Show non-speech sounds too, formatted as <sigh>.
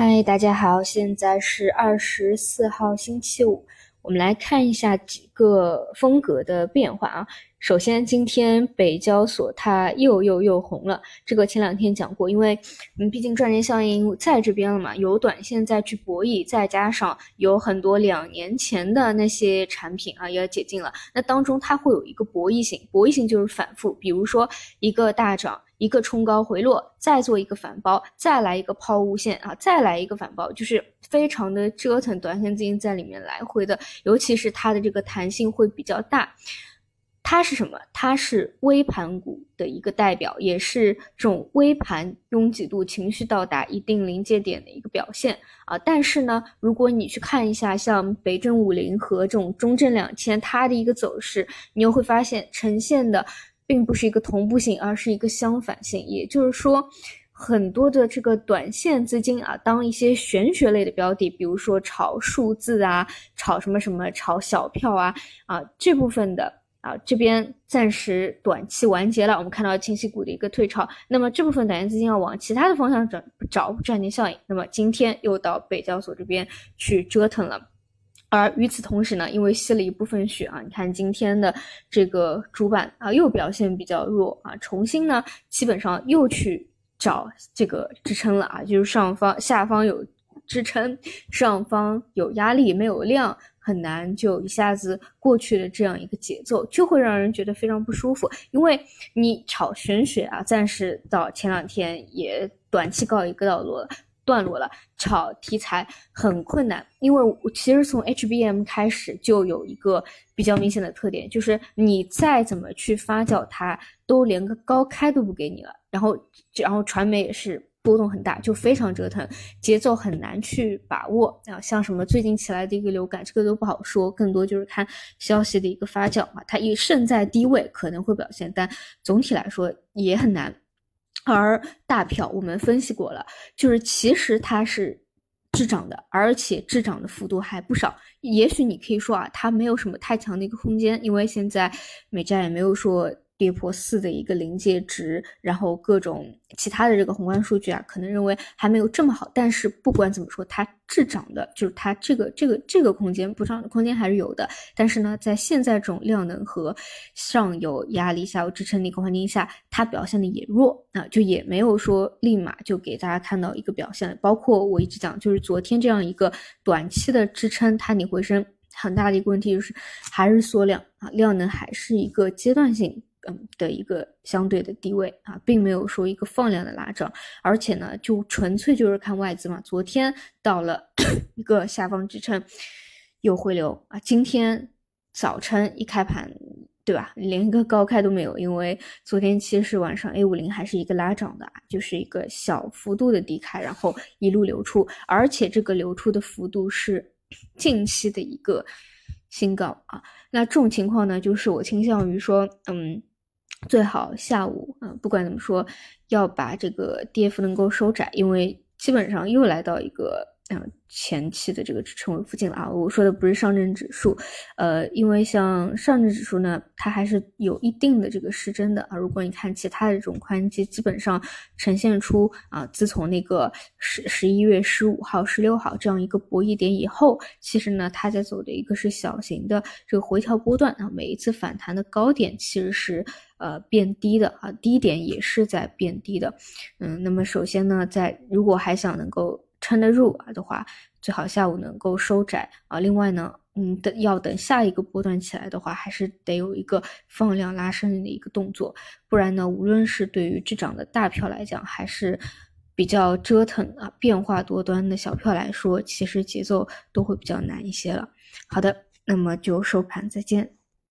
嗨，大家好，现在是二十四号星期五，我们来看一下几个风格的变化啊。首先，今天北交所它又又又红了，这个前两天讲过，因为嗯，毕竟赚钱效应在这边了嘛，有短线再去博弈，再加上有很多两年前的那些产品啊也解禁了，那当中它会有一个博弈性，博弈性就是反复，比如说一个大涨。一个冲高回落，再做一个反包，再来一个抛物线啊，再来一个反包，就是非常的折腾，短线资金在里面来回的，尤其是它的这个弹性会比较大。它是什么？它是微盘股的一个代表，也是这种微盘拥挤度、情绪到达一定临界点的一个表现啊。但是呢，如果你去看一下像北证五零和这种中证两千，它的一个走势，你又会发现呈现的。并不是一个同步性，而是一个相反性。也就是说，很多的这个短线资金啊，当一些玄学类的标的，比如说炒数字啊，炒什么什么，炒小票啊，啊这部分的啊，这边暂时短期完结了。我们看到清晰股的一个退潮，那么这部分短线资金要往其他的方向转找赚钱效应。那么今天又到北交所这边去折腾了。而与此同时呢，因为吸了一部分血啊，你看今天的这个主板啊又表现比较弱啊，重新呢基本上又去找这个支撑了啊，就是上方下方有支撑，上方有压力没有量，很难就一下子过去的这样一个节奏，就会让人觉得非常不舒服，因为你炒玄学啊，暂时到前两天也短期告一个段落了。段落了，炒题材很困难，因为其实从 HBM 开始就有一个比较明显的特点，就是你再怎么去发酵它，都连个高开都不给你了。然后，然后传媒也是波动很大，就非常折腾，节奏很难去把握啊。像什么最近起来的一个流感，这个都不好说，更多就是看消息的一个发酵嘛。它一胜在低位可能会表现，但总体来说也很难。而大票我们分析过了，就是其实它是滞涨的，而且滞涨的幅度还不少。也许你可以说啊，它没有什么太强的一个空间，因为现在美债也没有说。跌破四的一个临界值，然后各种其他的这个宏观数据啊，可能认为还没有这么好。但是不管怎么说，它滞涨的，就是它这个这个这个空间补涨的空间还是有的。但是呢，在现在这种量能和上有压力、下有支撑的一个环境下，它表现的也弱啊，就也没有说立马就给大家看到一个表现。包括我一直讲，就是昨天这样一个短期的支撑，它逆回升很大的一个问题就是还是缩量啊，量能还是一个阶段性。嗯的一个相对的低位啊，并没有说一个放量的拉涨，而且呢，就纯粹就是看外资嘛。昨天到了 <clears throat> 一个下方支撑，有回流啊。今天早晨一开盘，对吧？连一个高开都没有，因为昨天其实晚上 A 五零还是一个拉涨的，就是一个小幅度的低开，然后一路流出，而且这个流出的幅度是 <clears throat> 近期的一个新高啊。那这种情况呢，就是我倾向于说，嗯。最好下午啊，不管怎么说，要把这个跌幅能够收窄，因为基本上又来到一个嗯前期的这个支撑附近了啊。我说的不是上证指数，呃，因为像上证指数呢，它还是有一定的这个失真的啊。如果你看其他的这种宽基，基本上呈现出啊，自从那个十十一月十五号、十六号这样一个博弈点以后，其实呢，它在走的一个是小型的这个回调波段啊。每一次反弹的高点其实是。呃，变低的啊，低点也是在变低的，嗯，那么首先呢，在如果还想能够撑得住啊的话，最好下午能够收窄啊。另外呢，嗯，等要等下一个波段起来的话，还是得有一个放量拉升的一个动作，不然呢，无论是对于滞涨的大票来讲，还是比较折腾啊、变化多端的小票来说，其实节奏都会比较难一些了。好的，那么就收盘再见。